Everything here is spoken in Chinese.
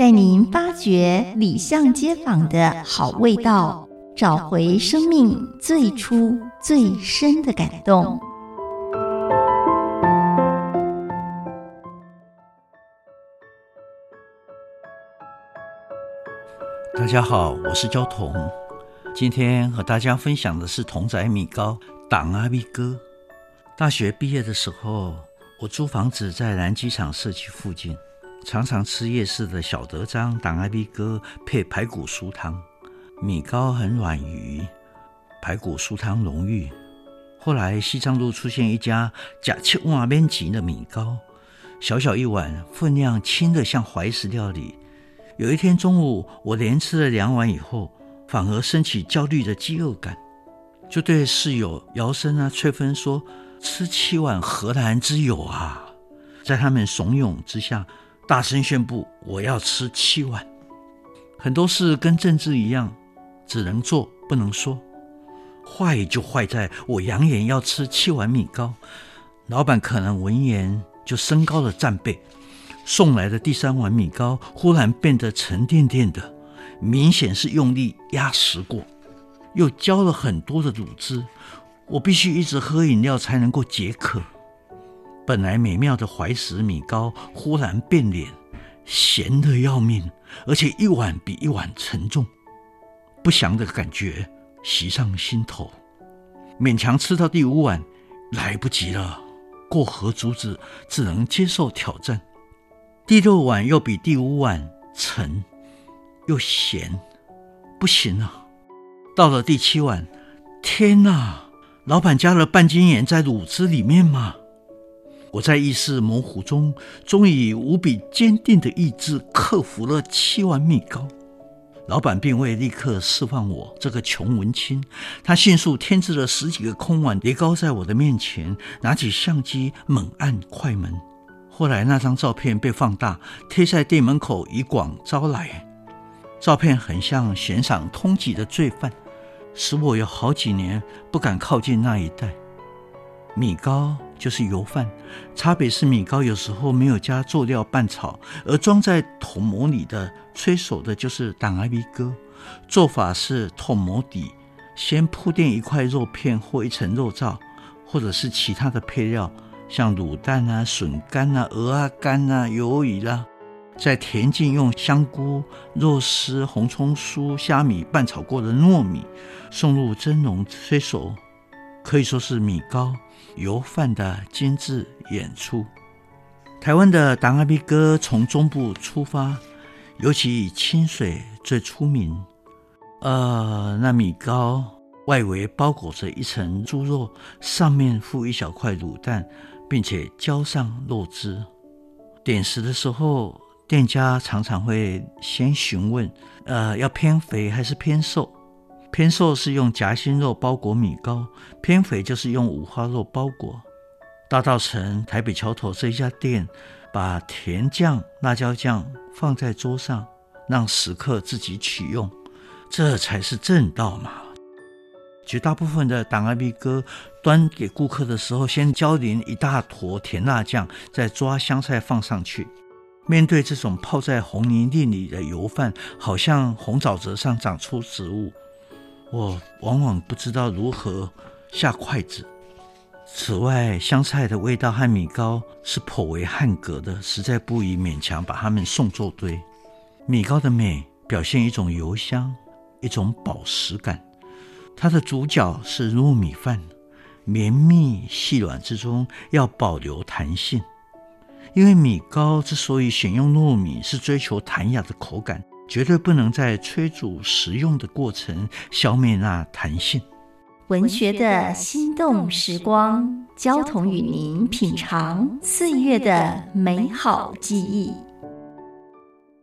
带您发掘里巷街坊的好味道，找回生命最初最深的感动。大家好，我是焦桐，今天和大家分享的是桐仔米糕党阿米哥。大学毕业的时候，我租房子在南机场社区附近。常常吃夜市的小德张党仔米糕配排骨酥汤，米糕很软鱼，排骨酥汤浓郁。后来西藏路出现一家假七碗面级的米糕，小小一碗，分量轻得像怀石料理。有一天中午，我连吃了两碗以后，反而升起焦虑的饥饿感，就对室友姚生啊、翠芬说：“吃七碗何难之有啊！”在他们怂恿之下。大声宣布，我要吃七碗。很多事跟政治一样，只能做不能说。坏就坏在我扬言要吃七碗米糕，老板可能闻言就升高了战备。送来的第三碗米糕忽然变得沉甸甸的，明显是用力压实过，又浇了很多的卤汁。我必须一直喝饮料才能够解渴。本来美妙的怀石米糕忽然变脸，咸得要命，而且一碗比一碗沉重，不祥的感觉袭上心头。勉强吃到第五碗，来不及了，过河卒子只能接受挑战。第六碗又比第五碗沉又咸，不行了。到了第七碗，天哪！老板加了半斤盐在卤汁里面吗？我在意识模糊中，终于以无比坚定的意志克服了七碗米糕。老板并未立刻释放我这个穷文青，他迅速添置了十几个空碗叠高在我的面前，拿起相机猛按快门。后来那张照片被放大，贴在店门口以广招来。照片很像悬赏通缉的罪犯，使我有好几年不敢靠近那一带。米糕就是油饭，差别是米糕有时候没有加佐料拌炒，而装在桶模里的催熟的就是党仔米糕。做法是桶模底先铺垫一块肉片或一层肉燥，或者是其他的配料，像卤蛋啊、笋干啊、鹅啊干啊、鱿鱼啦，再填进用香菇、肉丝、红葱酥、虾米拌炒过的糯米，送入蒸笼催熟。可以说是米糕油饭的精致演出。台湾的党仔米糕从中部出发，尤其以清水最出名。呃，那米糕外围包裹着一层猪肉，上面附一小块卤蛋，并且浇上肉汁。点食的时候，店家常常会先询问：呃，要偏肥还是偏瘦？偏瘦是用夹心肉包裹米糕，偏肥就是用五花肉包裹。大稻埕台北桥头这一家店，把甜酱、辣椒酱放在桌上，让食客自己取用，这才是正道嘛。绝大部分的档案 B 哥端给顾客的时候，先浇淋一大坨甜辣酱，再抓香菜放上去。面对这种泡在红泥地里的油饭，好像红沼泽上长出植物。我往往不知道如何下筷子。此外，香菜的味道和米糕是颇为汉格的，实在不宜勉强把它们送作堆。米糕的美表现一种油香，一种饱食感。它的主角是糯米饭，绵密细软之中要保留弹性。因为米糕之所以选用糯米，是追求弹雅的口感。绝对不能在催煮食用的过程消灭那弹性。文学的心动时光，交同与您品尝岁月的美好记忆。